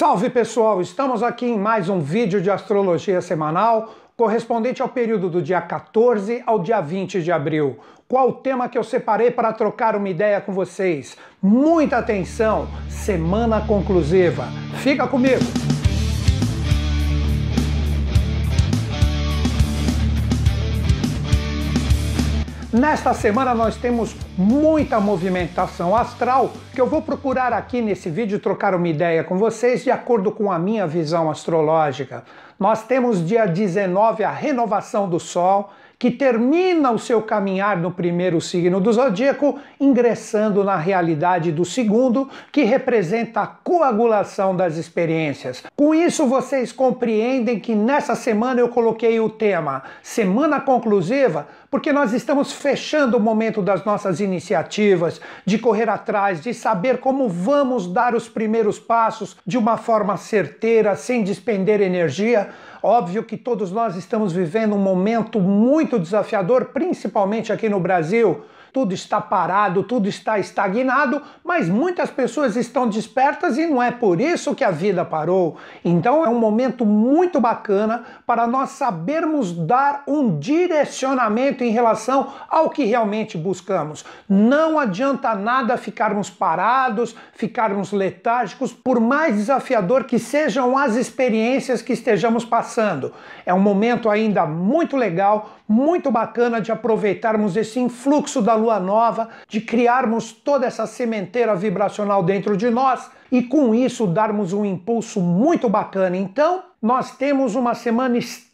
Salve pessoal, estamos aqui em mais um vídeo de astrologia semanal correspondente ao período do dia 14 ao dia 20 de abril. Qual o tema que eu separei para trocar uma ideia com vocês? Muita atenção, semana conclusiva. Fica comigo! Nesta semana nós temos muita movimentação astral que eu vou procurar aqui nesse vídeo trocar uma ideia com vocês de acordo com a minha visão astrológica. Nós temos dia 19 a renovação do Sol, que termina o seu caminhar no primeiro signo do zodíaco, ingressando na realidade do segundo, que representa a coagulação das experiências. Com isso, vocês compreendem que nessa semana eu coloquei o tema Semana Conclusiva, porque nós estamos fechando o momento das nossas iniciativas, de correr atrás, de saber como vamos dar os primeiros passos de uma forma certeira, sem despender energia Óbvio que todos nós estamos vivendo um momento muito desafiador, principalmente aqui no Brasil, tudo está parado, tudo está estagnado, mas muitas pessoas estão despertas e não é por isso que a vida parou. Então é um momento muito bacana para nós sabermos dar um direcionamento em relação ao que realmente buscamos. Não adianta nada ficarmos parados, ficarmos letárgicos, por mais desafiador que sejam as experiências que estejamos passando. É um momento ainda muito legal, muito bacana de aproveitarmos esse influxo da lua nova, de criarmos toda essa sementeira vibracional dentro de nós e com isso darmos um impulso muito bacana. Então, nós temos uma semana extremamente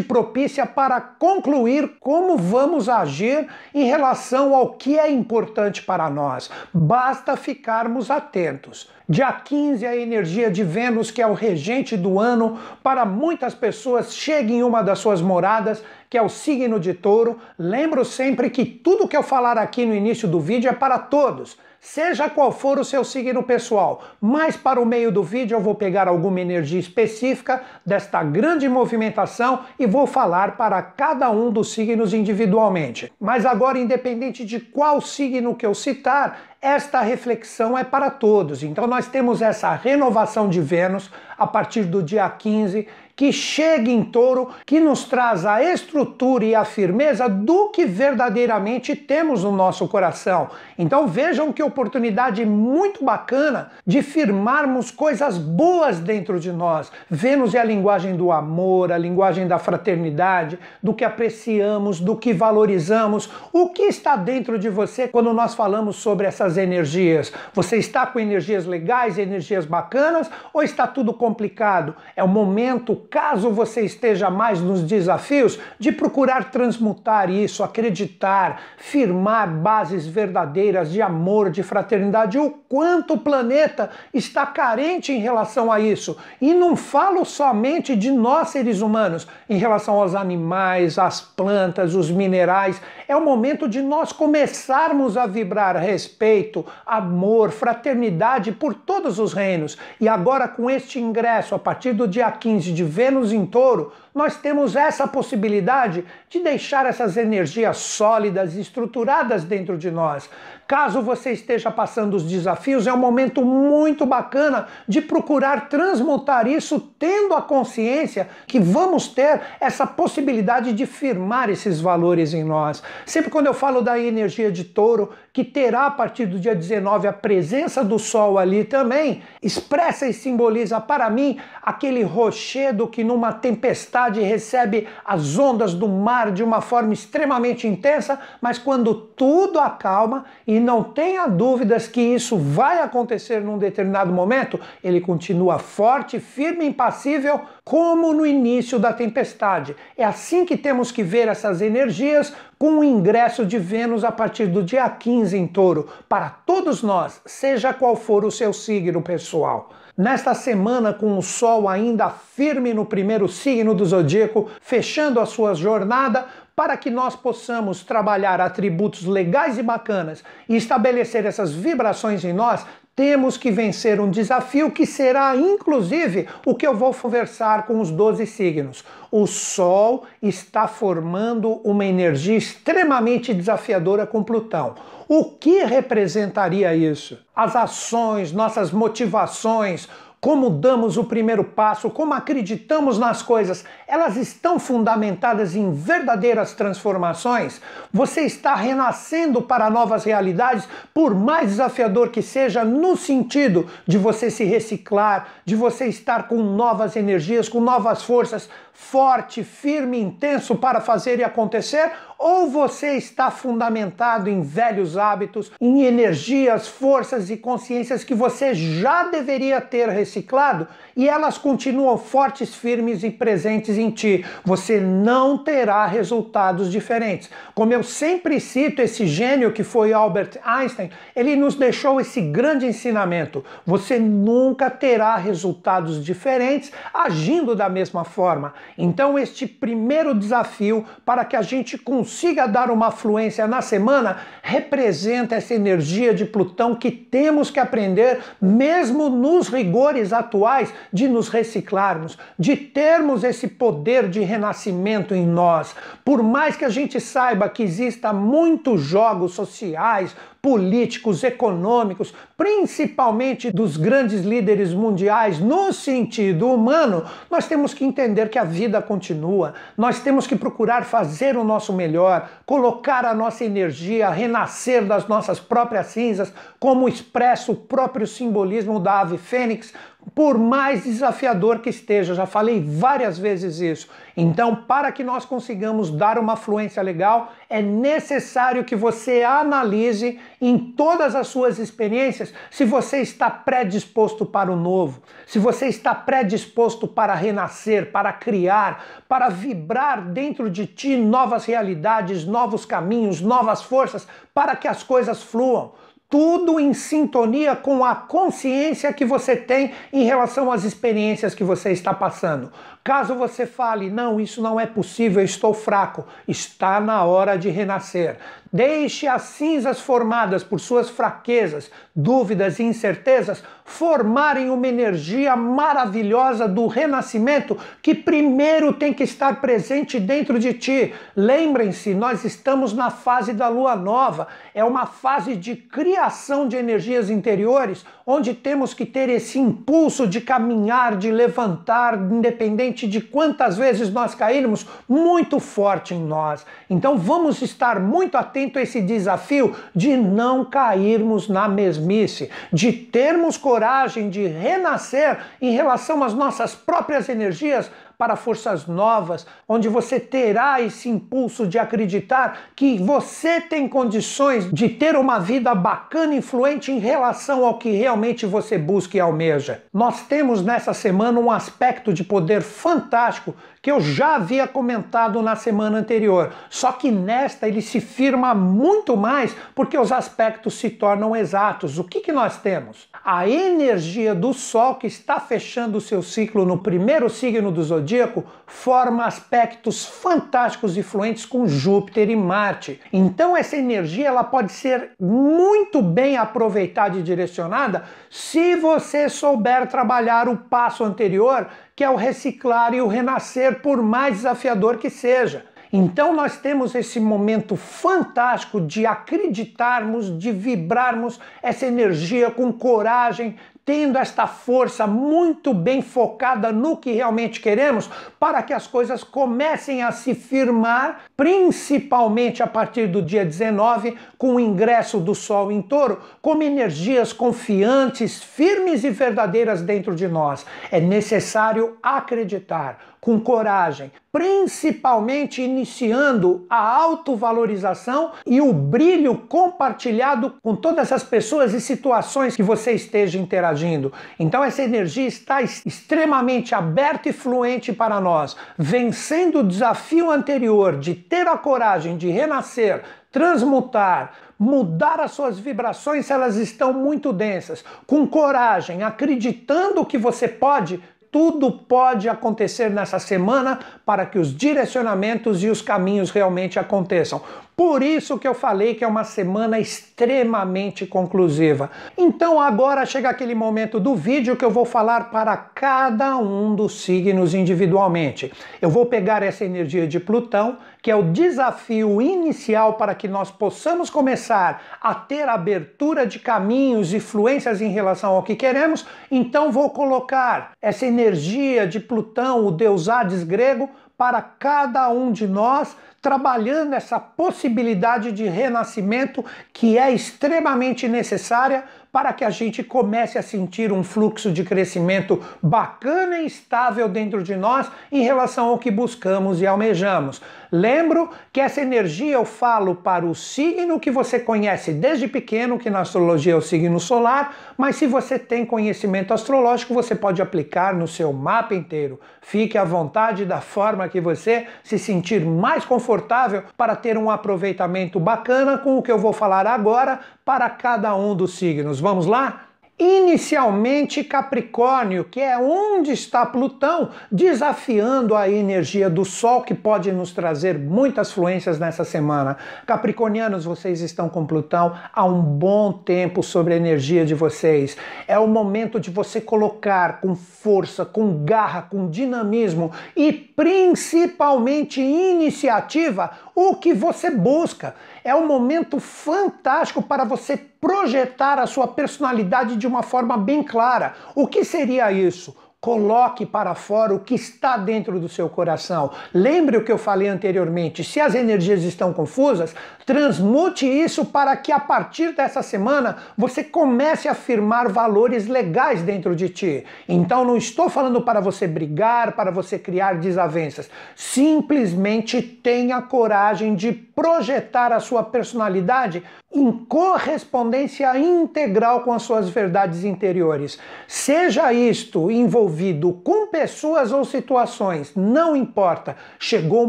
propícia para concluir como vamos agir em relação ao que é importante para nós. Basta ficarmos atentos. Dia 15, a energia de Vênus, que é o regente do ano, para muitas pessoas chega em uma das suas moradas, que é o signo de touro. Lembro sempre que tudo que eu falar aqui no início do vídeo é para todos seja qual for o seu signo pessoal. Mas para o meio do vídeo eu vou pegar alguma energia específica desta grande movimentação e vou falar para cada um dos signos individualmente. Mas agora, independente de qual signo que eu citar, esta reflexão é para todos. Então nós temos essa renovação de Vênus a partir do dia 15 que chega em touro, que nos traz a estrutura e a firmeza do que verdadeiramente temos no nosso coração. Então vejam que oportunidade muito bacana de firmarmos coisas boas dentro de nós. Vênus é a linguagem do amor, a linguagem da fraternidade, do que apreciamos, do que valorizamos. O que está dentro de você quando nós falamos sobre essas energias? Você está com energias legais, energias bacanas ou está tudo complicado? É o momento caso você esteja mais nos desafios, de procurar transmutar isso, acreditar, firmar bases verdadeiras de amor, de fraternidade, o quanto o planeta está carente em relação a isso. E não falo somente de nós seres humanos, em relação aos animais, às plantas, os minerais. É o momento de nós começarmos a vibrar respeito, amor, fraternidade por todos os reinos. E agora, com este ingresso, a partir do dia 15 de Vênus em touro, nós temos essa possibilidade de deixar essas energias sólidas estruturadas dentro de nós. Caso você esteja passando os desafios, é um momento muito bacana de procurar transmutar isso, tendo a consciência que vamos ter essa possibilidade de firmar esses valores em nós. Sempre quando eu falo da energia de touro, que terá a partir do dia 19 a presença do Sol ali também, expressa e simboliza para mim aquele rochedo que numa tempestade recebe as ondas do mar de uma forma extremamente intensa, mas quando tudo acalma e não tenha dúvidas que isso vai acontecer num determinado momento, ele continua forte, firme, impassível, como no início da tempestade. É assim que temos que ver essas energias com o ingresso de Vênus a partir do dia 15 em touro, para todos nós, seja qual for o seu signo pessoal. Nesta semana, com o Sol ainda firme no primeiro signo do zodíaco, fechando a sua jornada, para que nós possamos trabalhar atributos legais e bacanas e estabelecer essas vibrações em nós, temos que vencer um desafio que será, inclusive, o que eu vou conversar com os 12 signos. O Sol está formando uma energia extremamente desafiadora com Plutão. O que representaria isso? As ações, nossas motivações, como damos o primeiro passo, como acreditamos nas coisas, elas estão fundamentadas em verdadeiras transformações? Você está renascendo para novas realidades, por mais desafiador que seja, no sentido de você se reciclar, de você estar com novas energias, com novas forças, forte, firme, intenso para fazer e acontecer? Ou você está fundamentado em velhos hábitos, em energias, forças e consciências que você já deveria ter reciclado e elas continuam fortes, firmes e presentes em ti? Você não terá resultados diferentes. Como eu sempre cito esse gênio que foi Albert Einstein, ele nos deixou esse grande ensinamento: você nunca terá resultados diferentes agindo da mesma forma. Então, este primeiro desafio para que a gente consiga dar uma fluência na semana representa essa energia de Plutão que temos que aprender, mesmo nos rigores atuais, de nos reciclarmos, de termos esse poder de renascimento em nós. Por mais que a gente saiba que exista muitos jogos sociais, políticos, econômicos, principalmente dos grandes líderes mundiais no sentido humano, nós temos que entender que a vida continua. Nós temos que procurar fazer o nosso melhor, colocar a nossa energia, renascer das nossas próprias cinzas, como expressa o próprio simbolismo da ave fênix, por mais desafiador que esteja, já falei várias vezes isso. Então, para que nós consigamos dar uma fluência legal, é necessário que você analise em todas as suas experiências se você está predisposto para o novo, se você está predisposto para renascer, para criar, para vibrar dentro de ti novas realidades, novos caminhos, novas forças, para que as coisas fluam tudo em sintonia com a consciência que você tem em relação às experiências que você está passando. Caso você fale, não, isso não é possível, estou fraco, está na hora de renascer. Deixe as cinzas formadas por suas fraquezas, dúvidas e incertezas formarem uma energia maravilhosa do renascimento que primeiro tem que estar presente dentro de ti. Lembrem-se, nós estamos na fase da lua nova, é uma fase de criação de energias interiores, onde temos que ter esse impulso de caminhar, de levantar, independente de quantas vezes nós cairmos, muito forte em nós. Então vamos estar muito atento a esse desafio de não cairmos na mesmice, de termos coragem de renascer em relação às nossas próprias energias para forças novas, onde você terá esse impulso de acreditar que você tem condições de ter uma vida bacana e influente em relação ao que realmente você busca e almeja. Nós temos nessa semana um aspecto de poder fantástico que eu já havia comentado na semana anterior, só que nesta ele se firma muito mais porque os aspectos se tornam exatos. O que, que nós temos? A energia do Sol que está fechando o seu ciclo no primeiro signo do zodíaco forma aspectos fantásticos e fluentes com Júpiter e Marte. Então essa energia ela pode ser muito bem aproveitada e direcionada se você souber trabalhar o passo anterior que é o reciclar e o renascer, por mais desafiador que seja. Então nós temos esse momento fantástico de acreditarmos, de vibrarmos essa energia com coragem, tendo esta força muito bem focada no que realmente queremos, para que as coisas comecem a se firmar, principalmente a partir do dia 19, com o ingresso do Sol em Touro, como energias confiantes, firmes e verdadeiras dentro de nós. É necessário acreditar com coragem, principalmente iniciando a autovalorização e o brilho compartilhado com todas as pessoas e situações que você esteja interagindo. Então essa energia está extremamente aberta e fluente para nós, vencendo o desafio anterior de ter a coragem de renascer, transmutar, mudar as suas vibrações se elas estão muito densas, com coragem, acreditando que você pode tudo pode acontecer nessa semana para que os direcionamentos e os caminhos realmente aconteçam. Por isso que eu falei que é uma semana extremamente conclusiva. Então agora chega aquele momento do vídeo que eu vou falar para cada um dos signos individualmente. Eu vou pegar essa energia de Plutão, que é o desafio inicial para que nós possamos começar a ter abertura de caminhos e fluências em relação ao que queremos, então vou colocar essa energia de Plutão, o deus Hades grego, para cada um de nós, trabalhando essa possibilidade de renascimento que é extremamente necessária para que a gente comece a sentir um fluxo de crescimento bacana e estável dentro de nós em relação ao que buscamos e almejamos. Lembro que essa energia eu falo para o signo que você conhece desde pequeno, que na astrologia é o signo solar, mas se você tem conhecimento astrológico, você pode aplicar no seu mapa inteiro. Fique à vontade da forma que você se sentir mais confortável para ter um aproveitamento bacana com o que eu vou falar agora para cada um dos signos. Vamos lá? Inicialmente Capricórnio, que é onde está Plutão, desafiando a energia do Sol, que pode nos trazer muitas fluências nessa semana. Capricornianos, vocês estão com Plutão há um bom tempo sobre a energia de vocês. É o momento de você colocar com força, com garra, com dinamismo e principalmente iniciativa o que você busca. É um momento fantástico para você projetar a sua personalidade de uma forma bem clara. O que seria isso? Coloque para fora o que está dentro do seu coração. Lembre o que eu falei anteriormente: se as energias estão confusas, transmute isso para que a partir dessa semana você comece a afirmar valores legais dentro de ti. Então não estou falando para você brigar, para você criar desavenças. Simplesmente tenha coragem de projetar a sua personalidade em correspondência integral com as suas verdades interiores. Seja isto envolvido com pessoas ou situações, não importa. Chegou o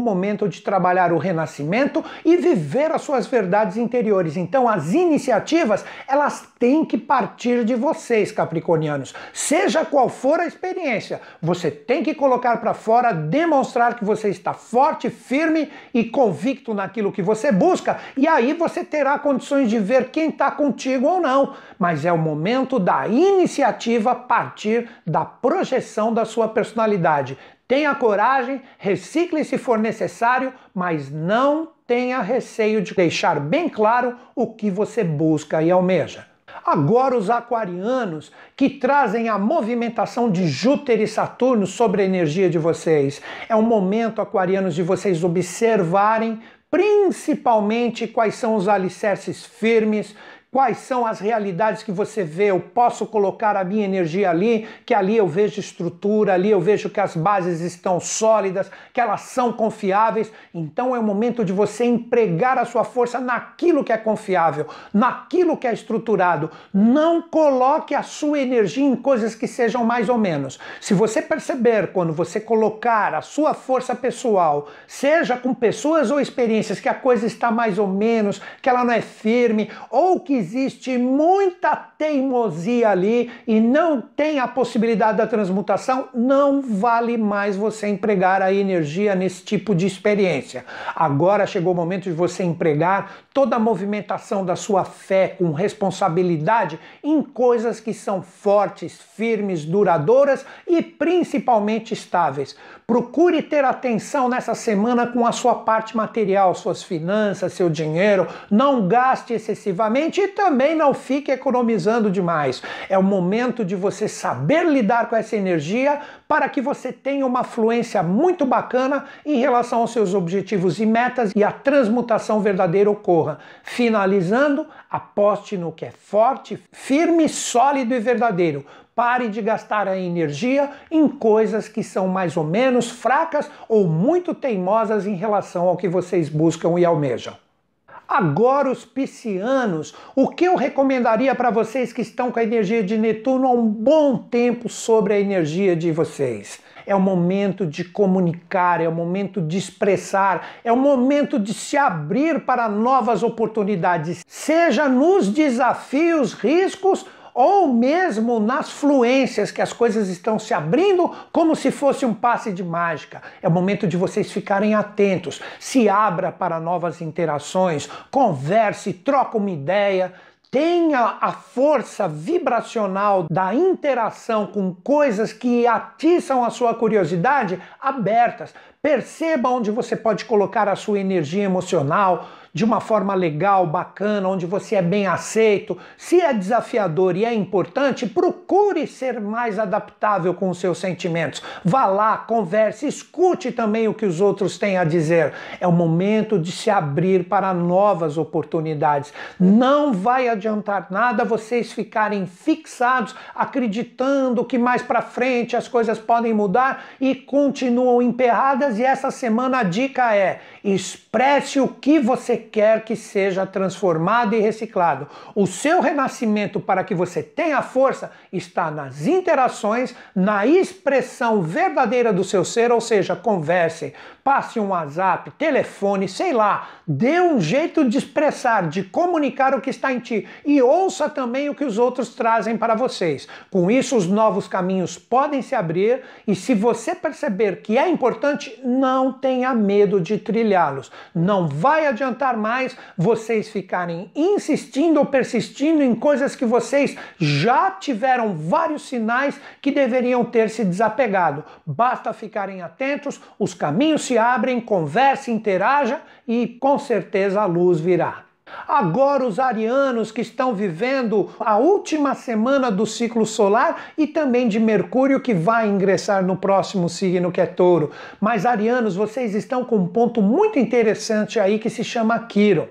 momento de trabalhar o renascimento e viver as suas verdades interiores. Então, as iniciativas, elas têm que partir de vocês, capricornianos. Seja qual for a experiência, você tem que colocar para fora, demonstrar que você está forte, firme e convicto naquilo que você busca, e aí você terá condições de ver quem está contigo ou não, mas é o momento da iniciativa partir da projeção da sua personalidade. Tenha coragem, recicle se for necessário, mas não tenha receio de deixar bem claro o que você busca e almeja. Agora, os aquarianos que trazem a movimentação de Júpiter e Saturno sobre a energia de vocês. É um momento, aquarianos, de vocês observarem principalmente quais são os alicerces firmes Quais são as realidades que você vê? Eu posso colocar a minha energia ali, que ali eu vejo estrutura, ali eu vejo que as bases estão sólidas, que elas são confiáveis. Então é o momento de você empregar a sua força naquilo que é confiável, naquilo que é estruturado. Não coloque a sua energia em coisas que sejam mais ou menos. Se você perceber quando você colocar a sua força pessoal, seja com pessoas ou experiências que a coisa está mais ou menos, que ela não é firme ou que existe muita teimosia ali e não tem a possibilidade da transmutação, não vale mais você empregar a energia nesse tipo de experiência. Agora chegou o momento de você empregar toda a movimentação da sua fé com responsabilidade em coisas que são fortes, firmes, duradouras e principalmente estáveis. Procure ter atenção nessa semana com a sua parte material, suas finanças, seu dinheiro. Não gaste excessivamente e também não fique economizando demais. É o momento de você saber lidar com essa energia para que você tenha uma fluência muito bacana em relação aos seus objetivos e metas e a transmutação verdadeira ocorra. Finalizando, aposte no que é forte, firme, sólido e verdadeiro. Pare de gastar a energia em coisas que são mais ou menos fracas ou muito teimosas em relação ao que vocês buscam e almejam. Agora, os piscianos, o que eu recomendaria para vocês que estão com a energia de Netuno há um bom tempo sobre a energia de vocês? É o momento de comunicar, é o momento de expressar, é o momento de se abrir para novas oportunidades, seja nos desafios, riscos ou mesmo nas fluências que as coisas estão se abrindo como se fosse um passe de mágica. É o momento de vocês ficarem atentos, se abra para novas interações, converse, troca uma ideia tenha a força vibracional da interação com coisas que atiçam a sua curiosidade abertas. Perceba onde você pode colocar a sua energia emocional, de uma forma legal, bacana, onde você é bem aceito. Se é desafiador e é importante, procure ser mais adaptável com os seus sentimentos. Vá lá, converse, escute também o que os outros têm a dizer. É o momento de se abrir para novas oportunidades. Não vai adiantar nada vocês ficarem fixados, acreditando que mais para frente as coisas podem mudar e continuam emperradas. E essa semana a dica é: expresse o que você quer que seja transformado e reciclado. O seu renascimento para que você tenha força está nas interações, na expressão verdadeira do seu ser, ou seja, converse, passe um WhatsApp, telefone, sei lá, dê um jeito de expressar, de comunicar o que está em ti e ouça também o que os outros trazem para vocês. Com isso, os novos caminhos podem se abrir e se você perceber que é importante, não tenha medo de trilhá-los. Não vai adiantar mais vocês ficarem insistindo ou persistindo em coisas que vocês já tiveram vários sinais que deveriam ter se desapegado. Basta ficarem atentos, os caminhos se abrem, converse, interaja e com certeza a luz virá. Agora, os arianos que estão vivendo a última semana do ciclo solar e também de Mercúrio que vai ingressar no próximo signo que é Touro. Mas, arianos, vocês estão com um ponto muito interessante aí que se chama Quiro.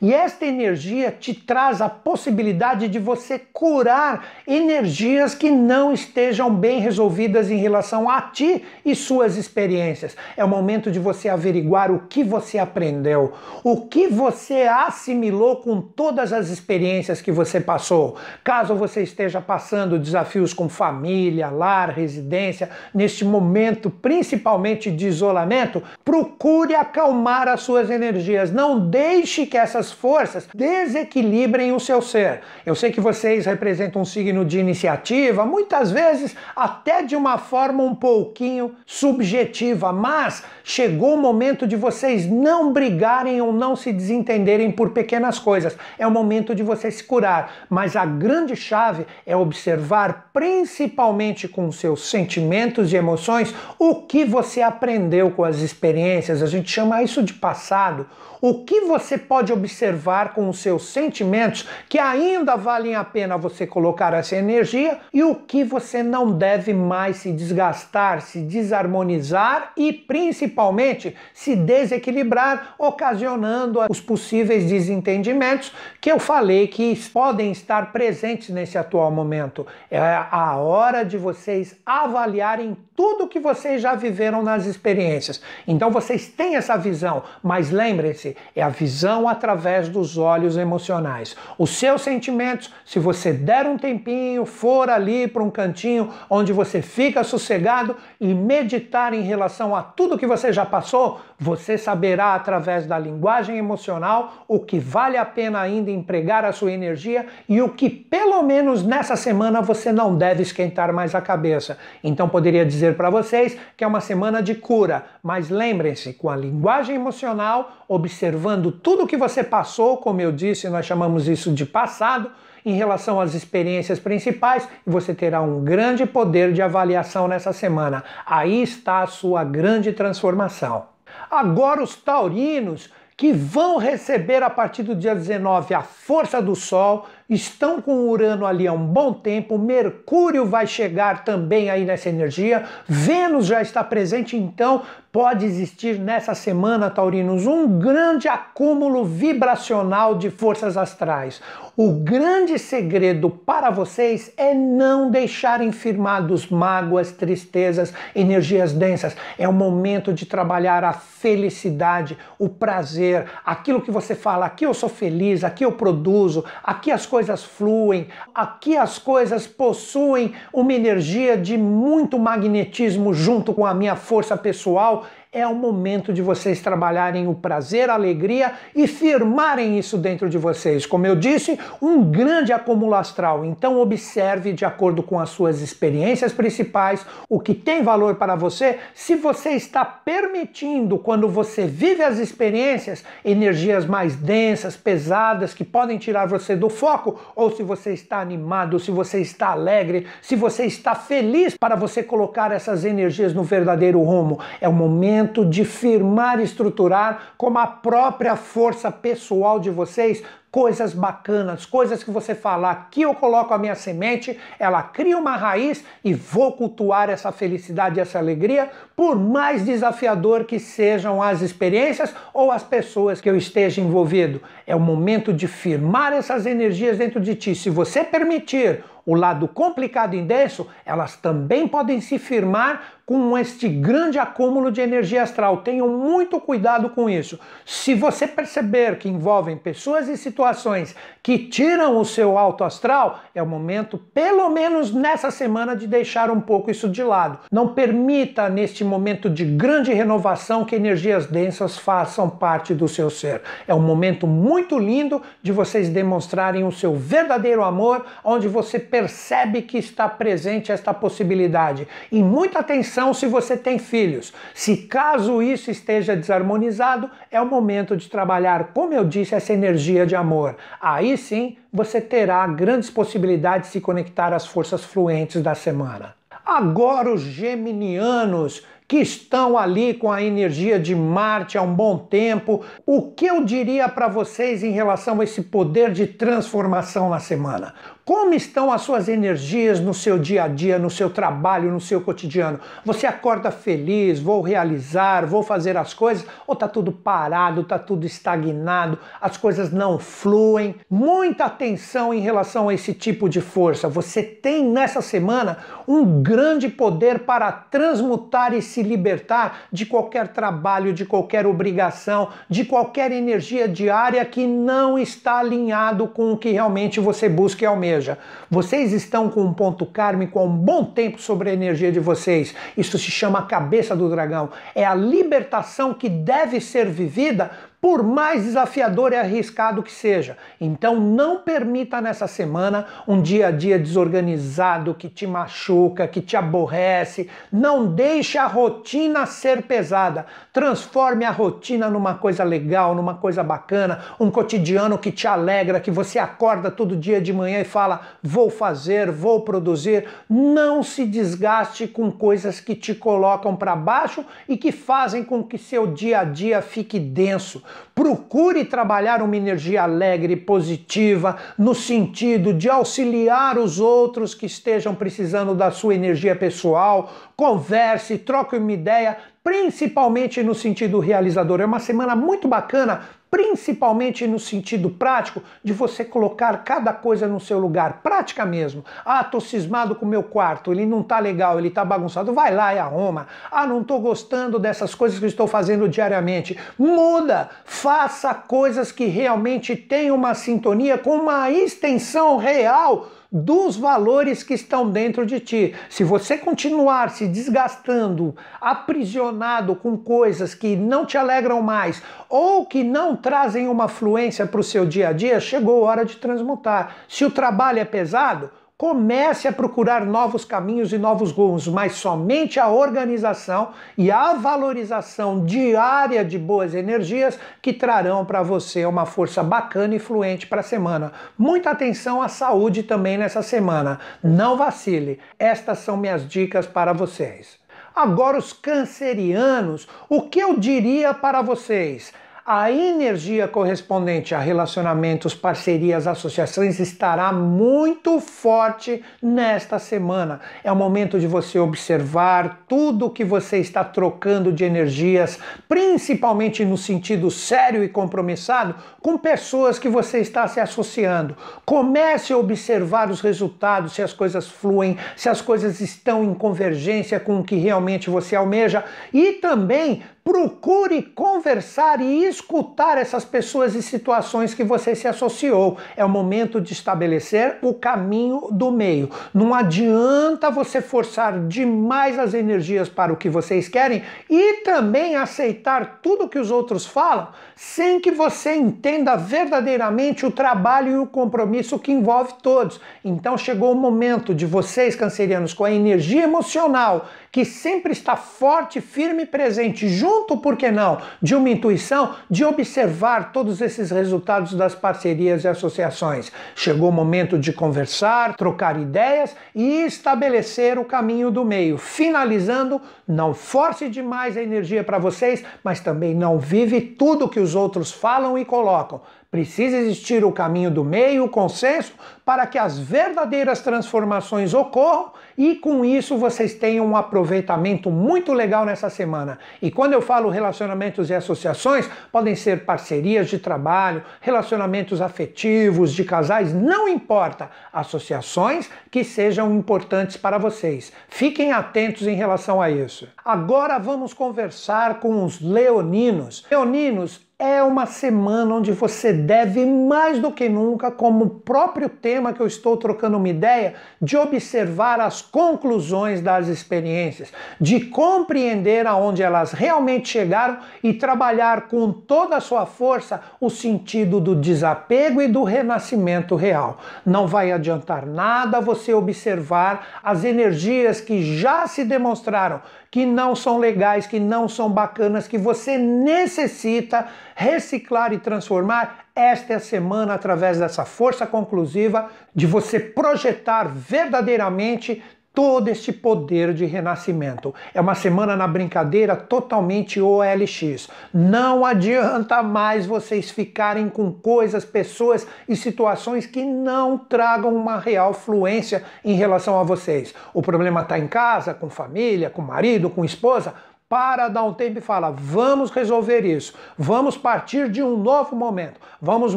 E esta energia te traz a possibilidade de você curar energias que não estejam bem resolvidas em relação a ti e suas experiências. É o momento de você averiguar o que você aprendeu, o que você assimilou com todas as experiências que você passou. Caso você esteja passando desafios com família, lar, residência, neste momento principalmente de isolamento, procure acalmar as suas energias. Não deixe que essas forças desequilibrem o seu ser. Eu sei que vocês representam um signo de iniciativa, muitas vezes até de uma forma um pouquinho subjetiva, mas chegou o momento de vocês não brigarem ou não se desentenderem por pequenas coisas. É o momento de você se curar, mas a grande chave é observar principalmente com seus sentimentos e emoções o que você aprendeu com as experiências. A gente chama isso de passado. O que você pode observar com os seus sentimentos que ainda valem a pena você colocar essa energia e o que você não deve mais se desgastar, se desarmonizar e principalmente se desequilibrar, ocasionando os possíveis desentendimentos que eu falei que podem estar presentes nesse atual momento. É a hora de vocês avaliarem tudo que vocês já viveram nas experiências. Então vocês têm essa visão, mas lembrem-se, é a visão através dos olhos emocionais. Os seus sentimentos, se você der um tempinho, for ali para um cantinho onde você fica sossegado e meditar em relação a tudo que você já passou, você saberá através da linguagem emocional o que vale a pena ainda empregar a sua energia e o que pelo menos nessa semana você não deve esquentar mais a cabeça. Então poderia dizer para vocês que é uma semana de cura, mas lembrem-se, com a linguagem emocional, observando tudo que você passou, como eu disse, nós chamamos isso de passado, em relação às experiências principais e você terá um grande poder de avaliação nessa semana. Aí está a sua grande transformação. Agora, os taurinos que vão receber a partir do dia 19 a força do Sol, estão com Urano ali há um bom tempo, Mercúrio vai chegar também aí nessa energia, Vênus já está presente, então pode existir nessa semana, Taurinos, um grande acúmulo vibracional de forças astrais. O grande segredo para vocês é não deixarem firmados mágoas, tristezas, energias densas. É o momento de trabalhar a felicidade, o prazer, aquilo que você fala, aqui eu sou feliz, aqui eu produzo, aqui as coisas fluem, aqui as coisas possuem uma energia de muito magnetismo junto com a minha força pessoal é o momento de vocês trabalharem o prazer, a alegria e firmarem isso dentro de vocês. Como eu disse, um grande acúmulo astral. Então observe de acordo com as suas experiências principais o que tem valor para você, se você está permitindo quando você vive as experiências, energias mais densas, pesadas que podem tirar você do foco, ou se você está animado, se você está alegre, se você está feliz para você colocar essas energias no verdadeiro rumo. É o momento de firmar e estruturar como a própria força pessoal de vocês coisas bacanas, coisas que você fala, aqui eu coloco a minha semente, ela cria uma raiz e vou cultuar essa felicidade, essa alegria, por mais desafiador que sejam as experiências ou as pessoas que eu esteja envolvido. É o momento de firmar essas energias dentro de ti. Se você permitir o lado complicado e denso, elas também podem se firmar com este grande acúmulo de energia astral. Tenham muito cuidado com isso. Se você perceber que envolvem pessoas e situações que tiram o seu alto astral, é o momento, pelo menos nessa semana, de deixar um pouco isso de lado. Não permita, neste momento de grande renovação, que energias densas façam parte do seu ser. É um momento muito lindo de vocês demonstrarem o seu verdadeiro amor, onde você percebe que está presente esta possibilidade. E muita atenção se você tem filhos. Se caso isso esteja desarmonizado, é o momento de trabalhar, como eu disse, essa energia de amor. Aí sim você terá grandes possibilidades de se conectar às forças fluentes da semana. Agora os geminianos que estão ali com a energia de Marte há um bom tempo. O que eu diria para vocês em relação a esse poder de transformação na semana? Como estão as suas energias no seu dia a dia, no seu trabalho, no seu cotidiano? Você acorda feliz, vou realizar, vou fazer as coisas, ou tá tudo parado, tá tudo estagnado, as coisas não fluem? Muita atenção em relação a esse tipo de força. Você tem nessa semana um grande poder para transmutar e se libertar de qualquer trabalho, de qualquer obrigação, de qualquer energia diária que não está alinhado com o que realmente você busca e almeja seja, vocês estão com um ponto kármico há um bom tempo sobre a energia de vocês. Isso se chama cabeça do dragão. É a libertação que deve ser vivida por mais desafiador e arriscado que seja. Então não permita nessa semana um dia a dia desorganizado que te machuca, que te aborrece. Não deixe a rotina ser pesada. Transforme a rotina numa coisa legal, numa coisa bacana, um cotidiano que te alegra, que você acorda todo dia de manhã e fala: "Vou fazer, vou produzir". Não se desgaste com coisas que te colocam para baixo e que fazem com que seu dia a dia fique denso. Procure trabalhar uma energia alegre positiva no sentido de auxiliar os outros que estejam precisando da sua energia pessoal. Converse, troque uma ideia, principalmente no sentido realizador. É uma semana muito bacana principalmente no sentido prático de você colocar cada coisa no seu lugar, prática mesmo. Ah, tô cismado com o meu quarto, ele não tá legal, ele tá bagunçado, vai lá e arruma. Ah, não tô gostando dessas coisas que estou fazendo diariamente. Muda, faça coisas que realmente tenham uma sintonia com uma extensão real dos valores que estão dentro de ti. Se você continuar se desgastando, aprisionado com coisas que não te alegram mais ou que não trazem uma fluência para o seu dia a dia, chegou a hora de transmutar. Se o trabalho é pesado, comece a procurar novos caminhos e novos rumos, mas somente a organização e a valorização diária de boas energias que trarão para você uma força bacana e fluente para a semana. Muita atenção à saúde também nessa semana. Não vacile. Estas são minhas dicas para vocês. Agora, os cancerianos, o que eu diria para vocês? A energia correspondente a relacionamentos, parcerias, associações estará muito forte nesta semana. É o momento de você observar tudo que você está trocando de energias, principalmente no sentido sério e compromissado, com pessoas que você está se associando. Comece a observar os resultados, se as coisas fluem, se as coisas estão em convergência com o que realmente você almeja e também Procure conversar e escutar essas pessoas e situações que você se associou. É o momento de estabelecer o caminho do meio. Não adianta você forçar demais as energias para o que vocês querem e também aceitar tudo que os outros falam sem que você entenda verdadeiramente o trabalho e o compromisso que envolve todos. Então chegou o momento de vocês, cancerianos, com a energia emocional que sempre está forte, firme e presente, junto, por que não, de uma intuição de observar todos esses resultados das parcerias e associações. Chegou o momento de conversar, trocar ideias e estabelecer o caminho do meio. Finalizando, não force demais a energia para vocês, mas também não vive tudo que os outros falam e colocam. Precisa existir o caminho do meio, o consenso, para que as verdadeiras transformações ocorram e com isso vocês tenham um aproveitamento muito legal nessa semana. E quando eu falo relacionamentos e associações, podem ser parcerias de trabalho, relacionamentos afetivos, de casais, não importa. Associações que sejam importantes para vocês. Fiquem atentos em relação a isso. Agora vamos conversar com os leoninos. Leoninos é uma semana onde você deve, mais do que nunca, como próprio tema que eu estou trocando uma ideia, de observar as conclusões das experiências, de compreender aonde elas realmente chegaram e trabalhar com toda a sua força o sentido do desapego e do renascimento real. Não vai adiantar nada você observar as energias que já se demonstraram que não são legais, que não são bacanas, que você necessita reciclar e transformar, esta é a semana através dessa força conclusiva de você projetar verdadeiramente todo este poder de renascimento. É uma semana na brincadeira totalmente OLX. Não adianta mais vocês ficarem com coisas, pessoas e situações que não tragam uma real fluência em relação a vocês. O problema está em casa, com família, com marido, com esposa para dar um tempo e fala: vamos resolver isso, vamos partir de um novo momento, vamos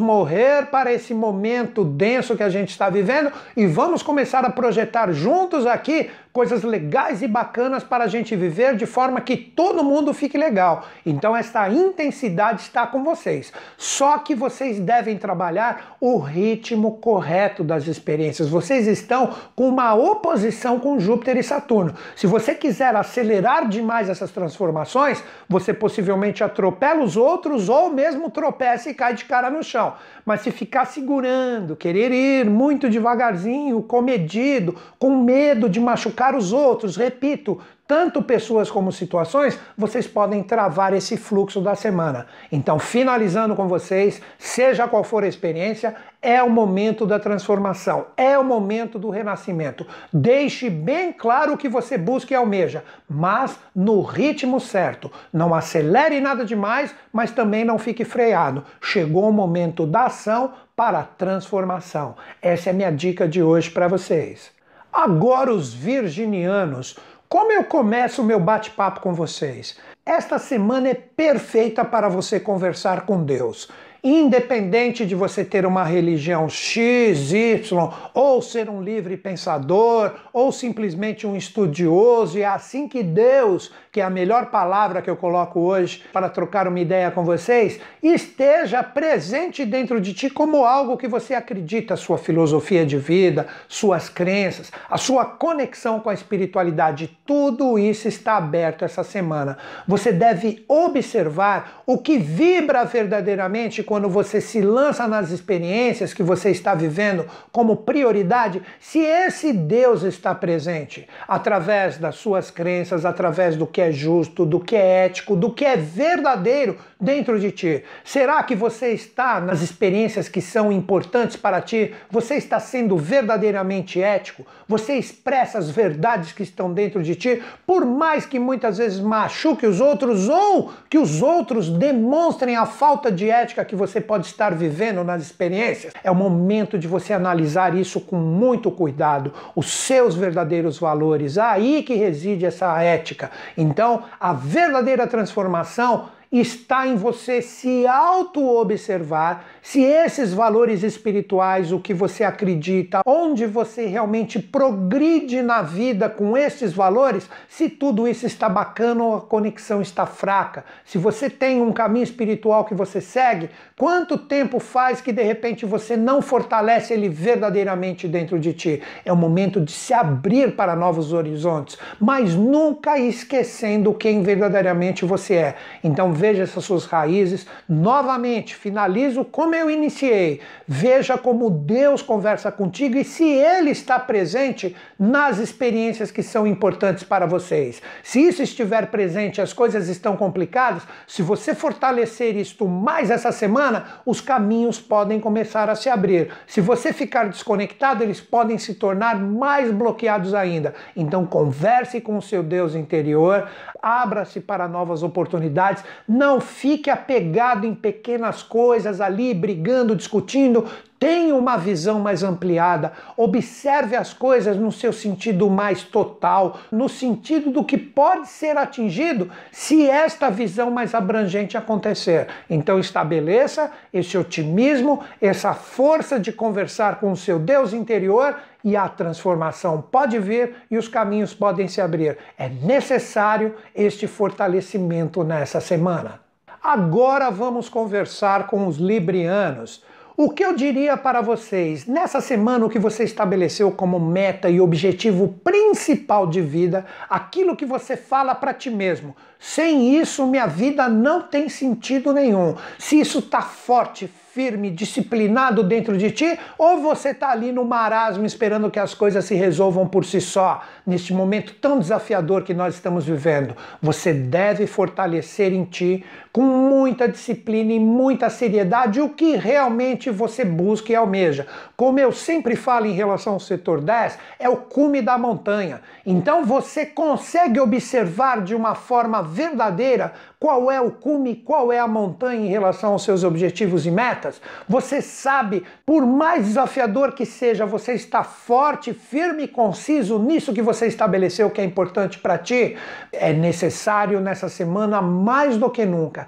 morrer para esse momento denso que a gente está vivendo e vamos começar a projetar juntos aqui coisas legais e bacanas para a gente viver de forma que todo mundo fique legal. Então, esta intensidade está com vocês. Só que vocês devem trabalhar o ritmo correto das experiências. Vocês estão com uma oposição com Júpiter e Saturno. Se você quiser acelerar demais essas transformações, você possivelmente atropela os outros ou mesmo tropeça e cai de cara no chão. Mas se ficar segurando, querer ir muito devagarzinho, comedido, com medo de machucar para os outros, repito, tanto pessoas como situações, vocês podem travar esse fluxo da semana. Então, finalizando com vocês, seja qual for a experiência, é o momento da transformação, é o momento do renascimento. Deixe bem claro o que você busca e almeja, mas no ritmo certo. Não acelere nada demais, mas também não fique freado. Chegou o momento da ação para a transformação. Essa é a minha dica de hoje para vocês. Agora, os virginianos. Como eu começo o meu bate-papo com vocês? Esta semana é perfeita para você conversar com Deus independente de você ter uma religião X, Y, ou ser um livre pensador, ou simplesmente um estudioso, é assim que Deus, que é a melhor palavra que eu coloco hoje para trocar uma ideia com vocês, esteja presente dentro de ti como algo que você acredita, sua filosofia de vida, suas crenças, a sua conexão com a espiritualidade, tudo isso está aberto essa semana. Você deve observar o que vibra verdadeiramente quando você se lança nas experiências que você está vivendo como prioridade, se esse Deus está presente através das suas crenças, através do que é justo, do que é ético, do que é verdadeiro dentro de ti. Será que você está nas experiências que são importantes para ti? Você está sendo verdadeiramente ético? Você expressa as verdades que estão dentro de ti, por mais que muitas vezes machuque os outros ou que os outros demonstrem a falta de ética que você pode estar vivendo nas experiências, é o momento de você analisar isso com muito cuidado, os seus verdadeiros valores, aí que reside essa ética. Então, a verdadeira transformação está em você se auto-observar se esses valores espirituais, o que você acredita, onde você realmente progride na vida com esses valores, se tudo isso está bacana ou a conexão está fraca. Se você tem um caminho espiritual que você segue, quanto tempo faz que de repente você não fortalece ele verdadeiramente dentro de ti? É o momento de se abrir para novos horizontes, mas nunca esquecendo quem verdadeiramente você é. Então veja essas suas raízes. Novamente, finalizo como eu iniciei. Veja como Deus conversa contigo e se Ele está presente nas experiências que são importantes para vocês. Se isso estiver presente, as coisas estão complicadas, se você fortalecer isto mais essa semana, os caminhos podem começar a se abrir. Se você ficar desconectado, eles podem se tornar mais bloqueados ainda. Então converse com o seu Deus interior, abra-se para novas oportunidades, não fique apegado em pequenas coisas ali, brigando, discutindo. Tenha uma visão mais ampliada, observe as coisas no seu sentido mais total, no sentido do que pode ser atingido se esta visão mais abrangente acontecer. Então estabeleça esse otimismo, essa força de conversar com o seu Deus interior e a transformação pode vir e os caminhos podem se abrir. É necessário este fortalecimento nessa semana. Agora vamos conversar com os librianos. O que eu diria para vocês nessa semana o que você estabeleceu como meta e objetivo principal de vida, aquilo que você fala para ti mesmo. Sem isso, minha vida não tem sentido nenhum. Se isso está forte, firme, disciplinado dentro de ti, ou você está ali no marasmo esperando que as coisas se resolvam por si só, neste momento tão desafiador que nós estamos vivendo. Você deve fortalecer em ti, com muita disciplina e muita seriedade, o que realmente você busca e almeja. Como eu sempre falo em relação ao setor 10, é o cume da montanha. Então você consegue observar de uma forma verdadeira qual é o cume, qual é a montanha em relação aos seus objetivos e metas? Você sabe, por mais desafiador que seja, você está forte, firme e conciso nisso que você estabeleceu que é importante para ti? É necessário nessa semana, mais do que nunca,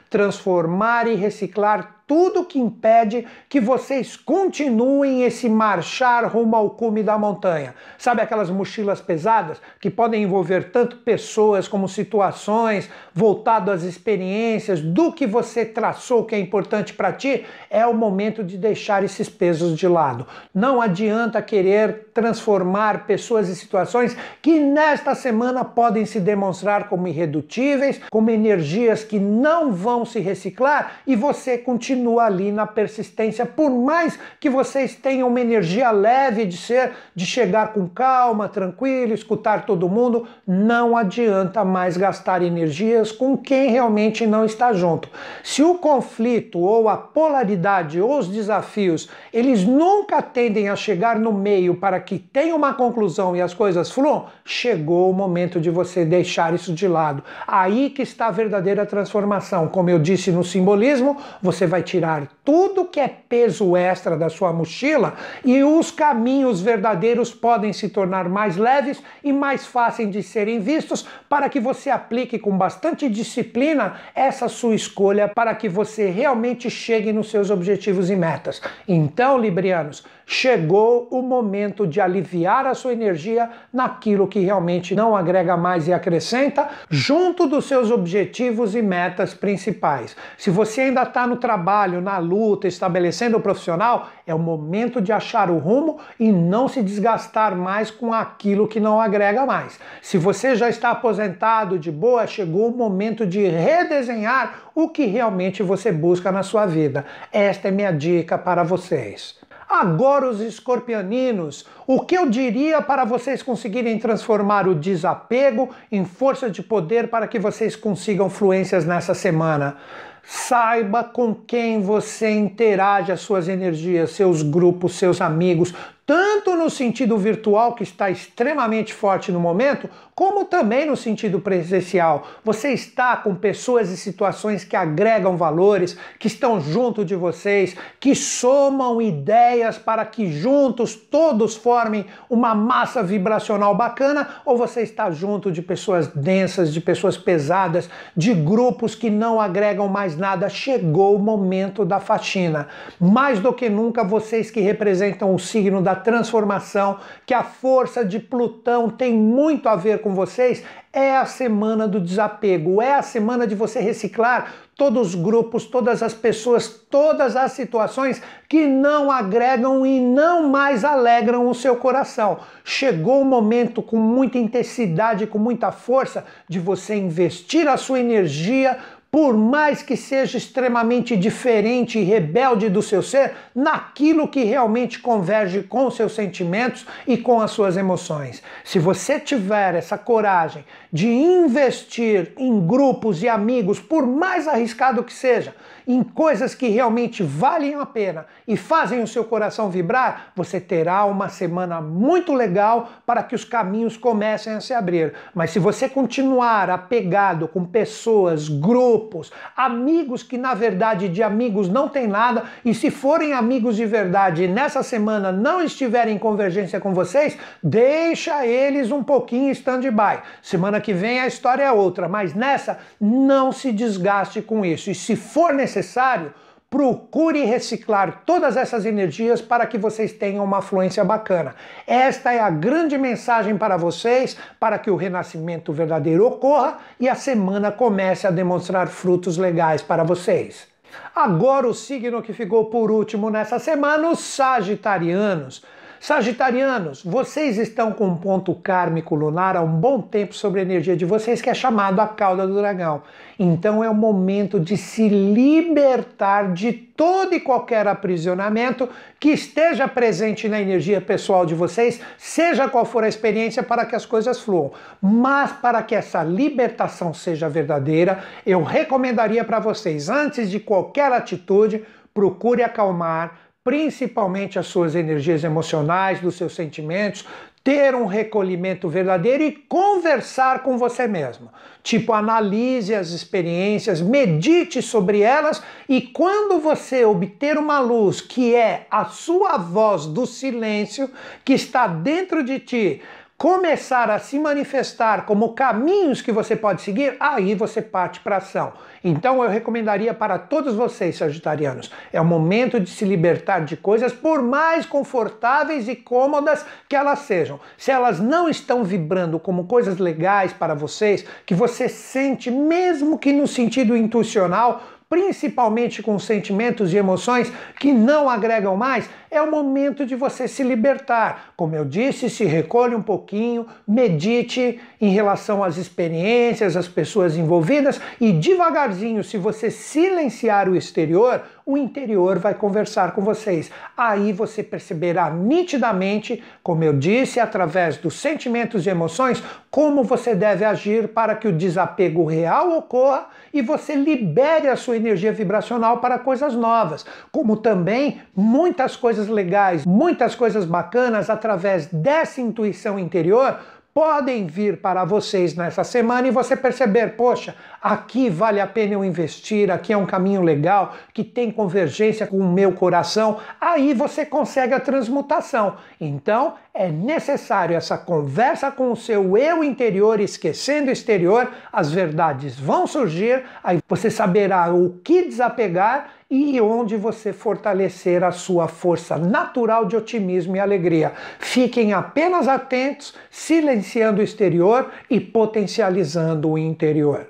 transformar e reciclar tudo que impede que vocês continuem esse marchar rumo ao cume da montanha. Sabe aquelas mochilas pesadas que podem envolver tanto pessoas como situações, voltado às experiências, do que você traçou que é importante para ti? É o momento de deixar esses pesos de lado. Não adianta querer transformar pessoas e situações que nesta semana podem se demonstrar como irredutíveis, como energias que não vão se reciclar e você continua continua ali na persistência, por mais que vocês tenham uma energia leve de ser, de chegar com calma, tranquilo, escutar todo mundo, não adianta mais gastar energias com quem realmente não está junto. Se o conflito ou a polaridade ou os desafios, eles nunca tendem a chegar no meio para que tenha uma conclusão e as coisas fluam, chegou o momento de você deixar isso de lado. Aí que está a verdadeira transformação. Como eu disse no simbolismo, você vai tirar tudo que é peso extra da sua mochila e os caminhos verdadeiros podem se tornar mais leves e mais fáceis de serem vistos para que você aplique com bastante disciplina essa sua escolha para que você realmente chegue nos seus objetivos e metas. Então, Librianos, chegou o momento de aliviar a sua energia naquilo que realmente não agrega mais e acrescenta, junto dos seus objetivos e metas principais. Se você ainda está no trabalho, na luta, estabelecendo o profissional, é o momento de achar o rumo e não se desgastar mais com aquilo que não agrega mais. Se você já está aposentado de boa, chegou o momento de redesenhar o que realmente você busca na sua vida. Esta é minha dica para vocês. Agora, os escorpianinos, o que eu diria para vocês conseguirem transformar o desapego em força de poder para que vocês consigam fluências nessa semana? Saiba com quem você interage as suas energias, seus grupos, seus amigos, tanto no sentido virtual, que está extremamente forte no momento, como também no sentido presencial. Você está com pessoas e situações que agregam valores, que estão junto de vocês, que somam ideias para que juntos todos formem uma massa vibracional bacana, ou você está junto de pessoas densas, de pessoas pesadas, de grupos que não agregam mais nada. Chegou o momento da faxina. Mais do que nunca, vocês que representam o signo da transformação, que a força de Plutão tem muito a ver com vocês, é a semana do desapego, é a semana de você reciclar todos os grupos, todas as pessoas, todas as situações que não agregam e não mais alegram o seu coração. Chegou o momento com muita intensidade, com muita força, de você investir a sua energia por mais que seja extremamente diferente e rebelde do seu ser, naquilo que realmente converge com seus sentimentos e com as suas emoções. Se você tiver essa coragem de investir em grupos e amigos, por mais arriscado que seja, em coisas que realmente valem a pena e fazem o seu coração vibrar, você terá uma semana muito legal para que os caminhos comecem a se abrir. Mas se você continuar apegado com pessoas, grupos, amigos que na verdade de amigos não tem nada, e se forem amigos de verdade e nessa semana não estiverem em convergência com vocês, deixa eles um pouquinho em stand-by. Semana que vem a história é outra, mas nessa não se desgaste com isso. E se for necessário, necessário, procure reciclar todas essas energias para que vocês tenham uma fluência bacana. Esta é a grande mensagem para vocês, para que o renascimento verdadeiro ocorra e a semana comece a demonstrar frutos legais para vocês. Agora o signo que ficou por último nessa semana, os Sagitarianos. Sagitarianos, vocês estão com um ponto kármico lunar há um bom tempo sobre a energia de vocês, que é chamado a cauda do dragão. Então é o momento de se libertar de todo e qualquer aprisionamento que esteja presente na energia pessoal de vocês, seja qual for a experiência, para que as coisas fluam. Mas para que essa libertação seja verdadeira, eu recomendaria para vocês, antes de qualquer atitude, procure acalmar, principalmente as suas energias emocionais, dos seus sentimentos, ter um recolhimento verdadeiro e conversar com você mesmo. Tipo, analise as experiências, medite sobre elas e quando você obter uma luz que é a sua voz do silêncio que está dentro de ti, começar a se manifestar como caminhos que você pode seguir, aí você parte para ação. Então eu recomendaria para todos vocês, sagitarianos, é o momento de se libertar de coisas, por mais confortáveis e cômodas que elas sejam. Se elas não estão vibrando como coisas legais para vocês, que você sente, mesmo que no sentido intuicional, principalmente com sentimentos e emoções que não agregam mais, é o momento de você se libertar. Como eu disse, se recolhe um pouquinho, medite em relação às experiências, às pessoas envolvidas e devagarzinho, se você silenciar o exterior, o interior vai conversar com vocês. Aí você perceberá nitidamente, como eu disse, através dos sentimentos e emoções, como você deve agir para que o desapego real ocorra e você libere a sua energia vibracional para coisas novas, como também muitas coisas legais, muitas coisas bacanas através dessa intuição interior podem vir para vocês nessa semana e você perceber, poxa, aqui vale a pena eu investir, aqui é um caminho legal, que tem convergência com o meu coração, aí você consegue a transmutação. Então, é necessário essa conversa com o seu eu interior, esquecendo o exterior, as verdades vão surgir, aí você saberá o que desapegar e onde você fortalecer a sua força natural de otimismo e alegria. Fiquem apenas atentos, silenciando o exterior e potencializando o interior.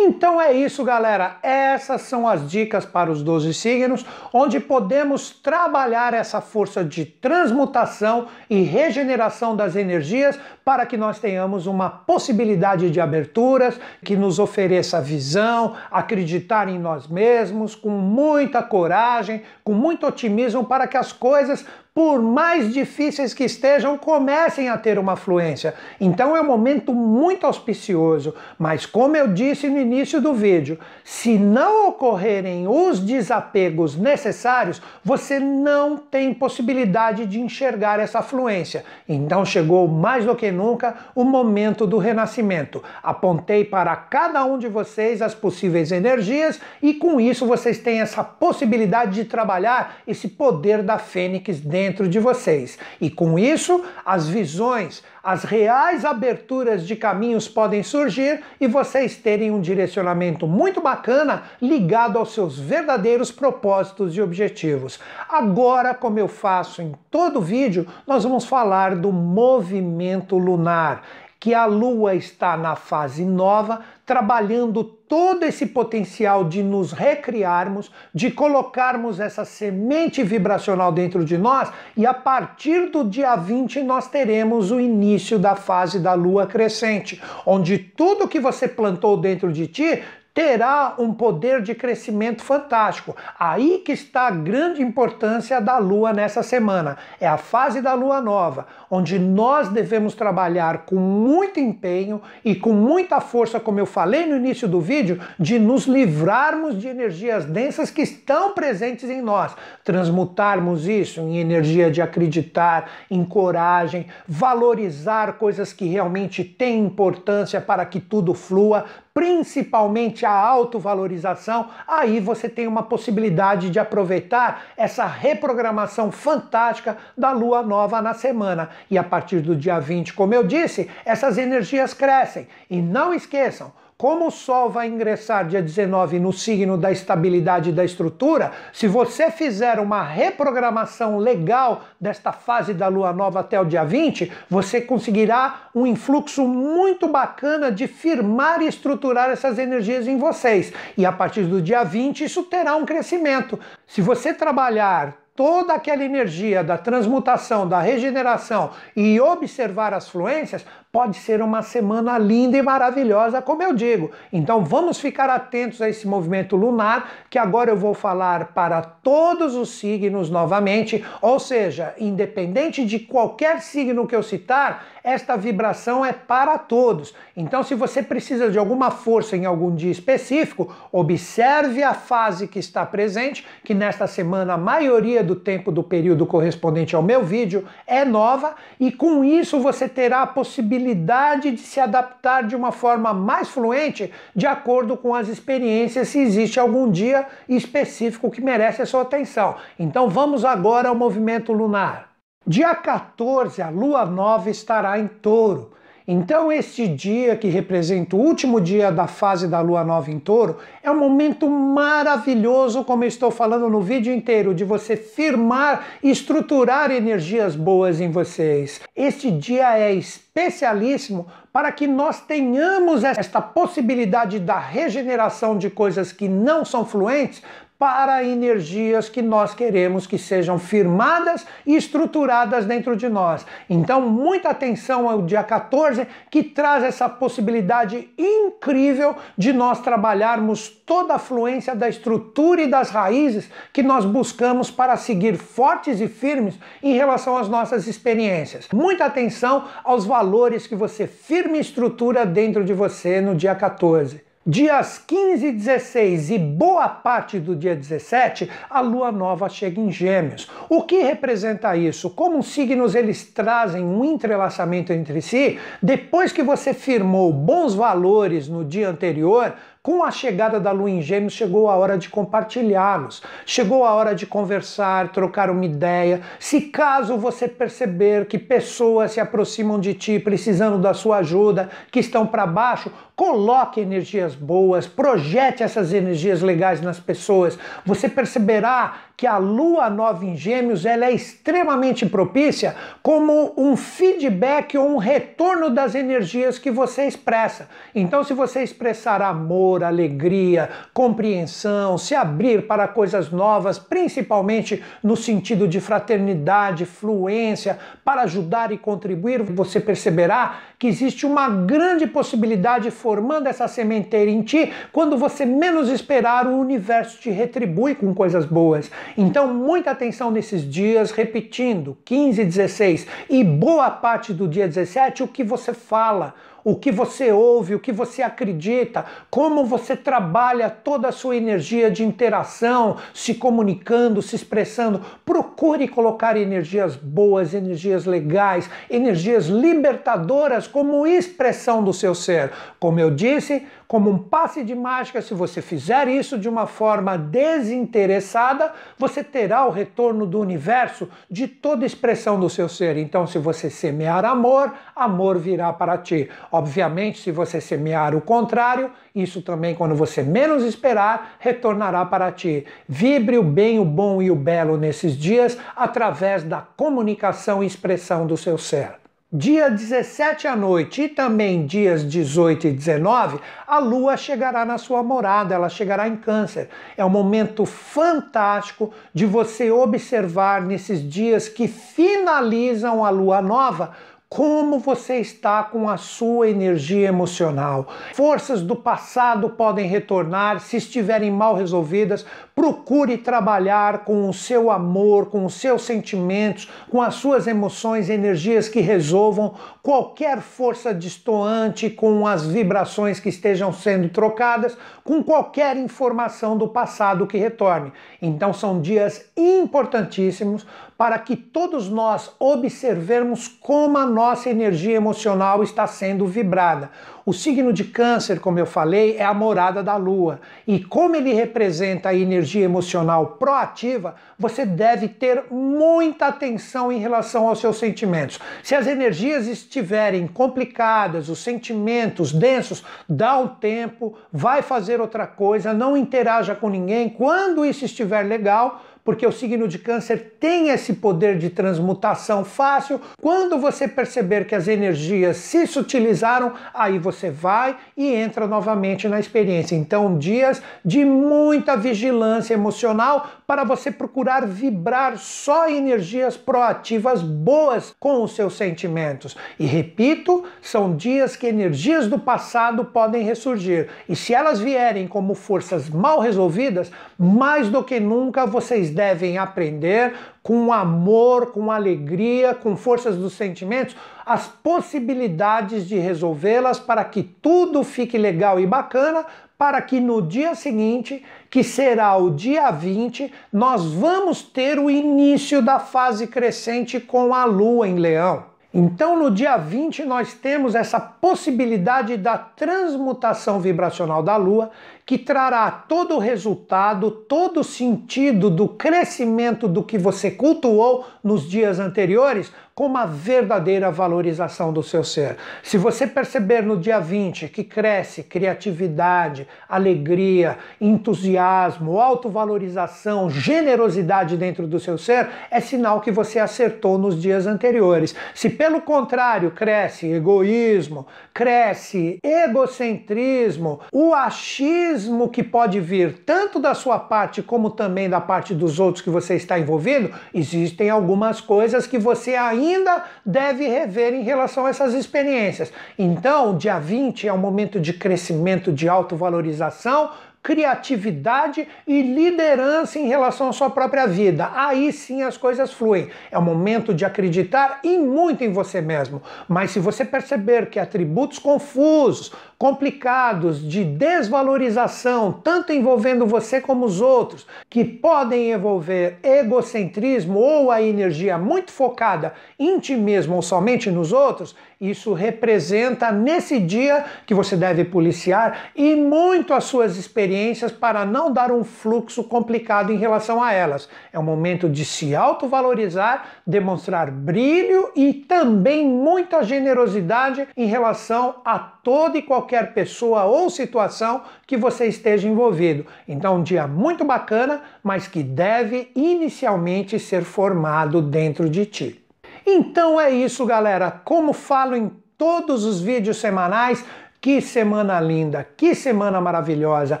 Então é isso, galera. Essas são as dicas para os 12 signos, onde podemos trabalhar essa força de transmutação e regeneração das energias para que nós tenhamos uma possibilidade de aberturas que nos ofereça visão, acreditar em nós mesmos, com muita coragem, com muito otimismo para que as coisas por mais difíceis que estejam, comecem a ter uma fluência. Então é um momento muito auspicioso, mas como eu disse no início do vídeo, se não ocorrerem os desapegos necessários, você não tem possibilidade de enxergar essa fluência. Então chegou mais do que nunca o momento do renascimento. Apontei para cada um de vocês as possíveis energias e com isso vocês têm essa possibilidade de trabalhar esse poder da fênix dentro dentro de vocês. E com isso, as visões, as reais aberturas de caminhos podem surgir e vocês terem um direcionamento muito bacana ligado aos seus verdadeiros propósitos e objetivos. Agora, como eu faço em todo vídeo, nós vamos falar do movimento lunar que a Lua está na fase nova, trabalhando todo esse potencial de nos recriarmos, de colocarmos essa semente vibracional dentro de nós, e a partir do dia 20 nós teremos o início da fase da Lua crescente, onde tudo que você plantou dentro de ti terá um poder de crescimento fantástico. Aí que está a grande importância da Lua nessa semana. É a fase da Lua nova, onde nós devemos trabalhar com muito empenho e com muita força, como eu falei no início do vídeo, de nos livrarmos de energias densas que estão presentes em nós, transmutarmos isso em energia de acreditar, em coragem, valorizar coisas que realmente têm importância para que tudo flua, principalmente a autovalorização, aí você tem uma possibilidade de aproveitar essa reprogramação fantástica da lua nova na semana. E a partir do dia 20, como eu disse, essas energias crescem. E não esqueçam, como o Sol vai ingressar dia 19 no signo da estabilidade da estrutura, se você fizer uma reprogramação legal desta fase da Lua Nova até o dia 20, você conseguirá um influxo muito bacana de firmar e estruturar essas energias em vocês. E a partir do dia 20, isso terá um crescimento. Se você trabalhar toda aquela energia da transmutação, da regeneração e observar as fluências, pode ser uma semana linda e maravilhosa, como eu digo. Então vamos ficar atentos a esse movimento lunar, que agora eu vou falar para todos os signos novamente, ou seja, independente de qualquer signo que eu citar, esta vibração é para todos. Então, se você precisa de alguma força em algum dia específico, observe a fase que está presente, que nesta semana a maioria do tempo do período correspondente ao meu vídeo é nova, e com isso você terá a possibilidade possibilidade de se adaptar de uma forma mais fluente de acordo com as experiências, se existe algum dia específico que merece a sua atenção. Então vamos agora ao movimento lunar. Dia 14, a lua nova estará em touro. Então, este dia, que representa o último dia da fase da lua nova em touro, é um momento maravilhoso, como eu estou falando no vídeo inteiro, de você firmar e estruturar energias boas em vocês. Este dia é especialíssimo para que nós tenhamos esta possibilidade da regeneração de coisas que não são fluentes, para energias que nós queremos que sejam firmadas e estruturadas dentro de nós. Então, muita atenção ao dia 14, que traz essa possibilidade incrível de nós trabalharmos toda a fluência da estrutura e das raízes que nós buscamos para seguir fortes e firmes em relação às nossas experiências. Muita atenção aos valores que você firme e estrutura dentro de você no dia 14. Dias 15 e 16 e boa parte do dia 17, a lua nova chega em Gêmeos. O que representa isso? Como os signos eles trazem um entrelaçamento entre si, depois que você firmou bons valores no dia anterior, com a chegada da lua em Gêmeos, chegou a hora de compartilhá-los. Chegou a hora de conversar, trocar uma ideia. Se caso você perceber que pessoas se aproximam de ti precisando da sua ajuda, que estão para baixo, coloque energias boas, projete essas energias legais nas pessoas. Você perceberá que a lua nova em Gêmeos ela é extremamente propícia como um feedback ou um retorno das energias que você expressa. Então, se você expressar amor, alegria, compreensão, se abrir para coisas novas, principalmente no sentido de fraternidade, fluência, para ajudar e contribuir, você perceberá que existe uma grande possibilidade formando essa sementeira em ti. Quando você menos esperar, o universo te retribui com coisas boas. Então, muita atenção nesses dias, repetindo, 15, 16 e boa parte do dia 17, o que você fala o que você ouve, o que você acredita, como você trabalha toda a sua energia de interação, se comunicando, se expressando. Procure colocar energias boas, energias legais, energias libertadoras como expressão do seu ser. Como eu disse, como um passe de mágica, se você fizer isso de uma forma desinteressada, você terá o retorno do universo de toda expressão do seu ser. Então, se você semear amor, amor virá para ti. Obviamente, se você semear o contrário, isso também, quando você menos esperar, retornará para ti. Vibre o bem, o bom e o belo nesses dias através da comunicação e expressão do seu ser. Dia 17 à noite e também dias 18 e 19, a lua chegará na sua morada, ela chegará em Câncer. É um momento fantástico de você observar nesses dias que finalizam a lua nova como você está com a sua energia emocional. Forças do passado podem retornar se estiverem mal resolvidas. Procure trabalhar com o seu amor, com os seus sentimentos, com as suas emoções, energias que resolvam qualquer força distoante com as vibrações que estejam sendo trocadas, com qualquer informação do passado que retorne. Então são dias importantíssimos para que todos nós observemos como a nossa energia emocional está sendo vibrada. O signo de Câncer, como eu falei, é a morada da Lua. E como ele representa a energia emocional proativa, você deve ter muita atenção em relação aos seus sentimentos. Se as energias estiverem complicadas, os sentimentos densos, dá um tempo, vai fazer outra coisa, não interaja com ninguém. Quando isso estiver legal, porque o signo de Câncer tem esse poder de transmutação fácil. Quando você perceber que as energias se sutilizaram, aí você vai e entra novamente na experiência. Então, dias de muita vigilância emocional para você procurar vibrar só energias proativas boas com os seus sentimentos. E repito, são dias que energias do passado podem ressurgir. E se elas vierem como forças mal resolvidas, mais do que nunca vocês devem aprender com amor, com alegria, com forças dos sentimentos, as possibilidades de resolvê-las para que tudo fique legal e bacana, para que no dia seguinte, que será o dia 20, nós vamos ter o início da fase crescente com a lua em Leão. Então, no dia 20, nós temos essa possibilidade da transmutação vibracional da Lua, que trará todo o resultado, todo o sentido do crescimento do que você cultuou nos dias anteriores, com uma verdadeira valorização do seu ser. Se você perceber no dia 20 que cresce criatividade, alegria, entusiasmo, autovalorização, generosidade dentro do seu ser, é sinal que você acertou nos dias anteriores. Se pelo contrário cresce egoísmo, cresce egocentrismo, o achismo que pode vir tanto da sua parte como também da parte dos outros que você está envolvido, existem algumas coisas que você ainda ainda deve rever em relação a essas experiências. Então, dia 20 é um momento de crescimento, de autovalorização, criatividade e liderança em relação à sua própria vida. Aí sim as coisas fluem. É o momento de acreditar e muito em você mesmo. Mas se você perceber que atributos confusos, complicados, de desvalorização, tanto envolvendo você como os outros, que podem envolver egocentrismo ou a energia muito focada em ti mesmo ou somente nos outros, isso representa nesse dia que você deve policiar e muito as suas experiências para não dar um fluxo complicado em relação a elas. É um momento de se autovalorizar, demonstrar brilho e também muita generosidade em relação a toda e qualquer pessoa ou situação que você esteja envolvido. Então, um dia muito bacana, mas que deve inicialmente ser formado dentro de ti. Então é isso, galera. Como falo em todos os vídeos semanais, Que semana linda, que semana maravilhosa.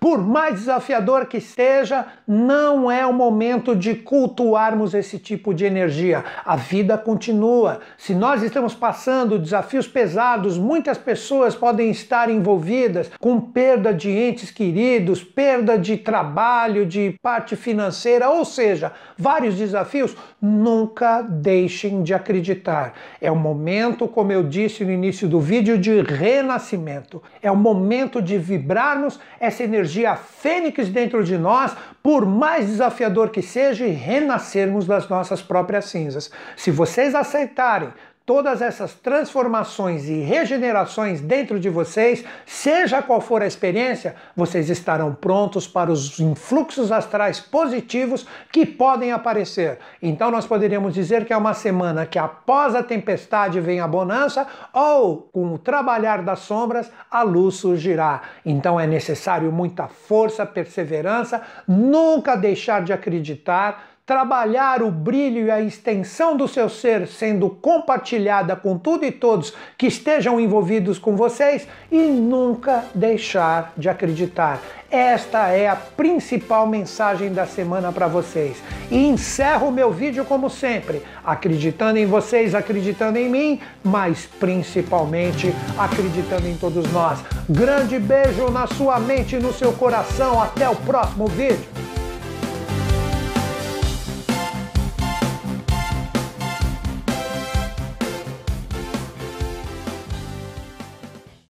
Por mais desafiador que esteja, não é o momento de cultuarmos esse tipo de energia. A vida continua. Se nós estamos passando desafios pesados, muitas pessoas podem estar envolvidas com perda de entes queridos, perda de trabalho, de parte financeira, ou seja, vários desafios. Nunca deixem de acreditar. É o momento, como eu disse no início do vídeo, de renascimento renascimento. É o momento de vibrarmos essa energia fênix dentro de nós, por mais desafiador que seja, e renascermos das nossas próprias cinzas. Se vocês aceitarem todas essas transformações e regenerações dentro de vocês, seja qual for a experiência, vocês estarão prontos para os influxos astrais positivos que podem aparecer. Então nós poderíamos dizer que é uma semana que após a tempestade vem a bonança ou com o trabalhar das sombras a luz surgirá. Então é necessário muita força, perseverança, nunca deixar de acreditar trabalhar o brilho e a extensão do seu ser sendo compartilhada com tudo e todos que estejam envolvidos com vocês e nunca deixar de acreditar. Esta é a principal mensagem da semana para vocês. E encerro o meu vídeo como sempre, acreditando em vocês, acreditando em mim, mas principalmente acreditando em todos nós. Grande beijo na sua mente e no seu coração. Até o próximo vídeo.